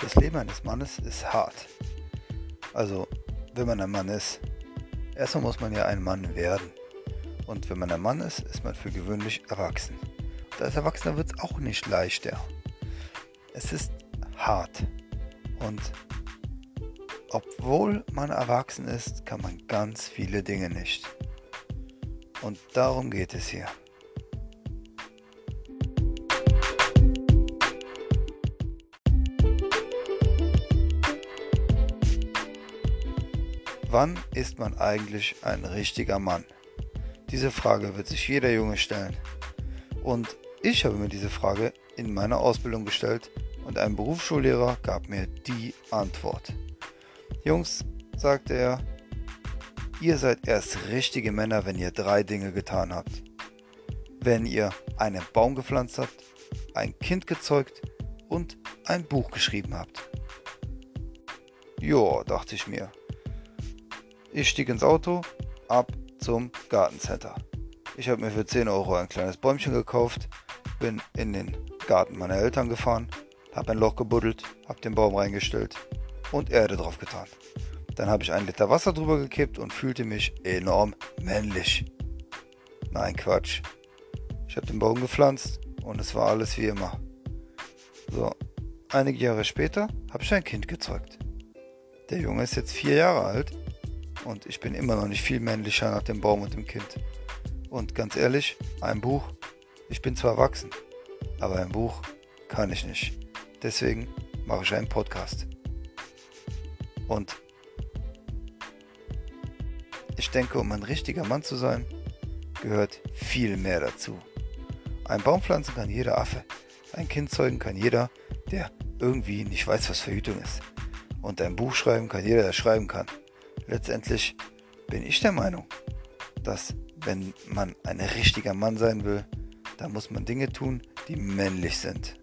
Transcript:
Das Leben eines Mannes ist hart. Also, wenn man ein Mann ist, erstmal muss man ja ein Mann werden. Und wenn man ein Mann ist, ist man für gewöhnlich erwachsen. Und als Erwachsener wird es auch nicht leichter. Es ist hart. Und obwohl man erwachsen ist, kann man ganz viele Dinge nicht. Und darum geht es hier. Wann ist man eigentlich ein richtiger Mann? Diese Frage wird sich jeder Junge stellen. Und ich habe mir diese Frage in meiner Ausbildung gestellt und ein Berufsschullehrer gab mir die Antwort. Jungs, sagte er, ihr seid erst richtige Männer, wenn ihr drei Dinge getan habt. Wenn ihr einen Baum gepflanzt habt, ein Kind gezeugt und ein Buch geschrieben habt. Joa, dachte ich mir. Ich stieg ins Auto, ab zum Gartencenter. Ich habe mir für 10 Euro ein kleines Bäumchen gekauft, bin in den Garten meiner Eltern gefahren, habe ein Loch gebuddelt, habe den Baum reingestellt und Erde drauf getan. Dann habe ich ein Liter Wasser drüber gekippt und fühlte mich enorm männlich. Nein, Quatsch. Ich habe den Baum gepflanzt und es war alles wie immer. So, einige Jahre später habe ich ein Kind gezeugt. Der Junge ist jetzt vier Jahre alt und ich bin immer noch nicht viel männlicher nach dem Baum und dem Kind. Und ganz ehrlich, ein Buch, ich bin zwar erwachsen, aber ein Buch kann ich nicht. Deswegen mache ich einen Podcast. Und ich denke, um ein richtiger Mann zu sein, gehört viel mehr dazu. Ein Baum pflanzen kann jeder Affe. Ein Kind zeugen kann jeder, der irgendwie nicht weiß, was Verhütung ist. Und ein Buch schreiben kann jeder, der schreiben kann letztendlich bin ich der Meinung, dass wenn man ein richtiger Mann sein will, dann muss man Dinge tun, die männlich sind.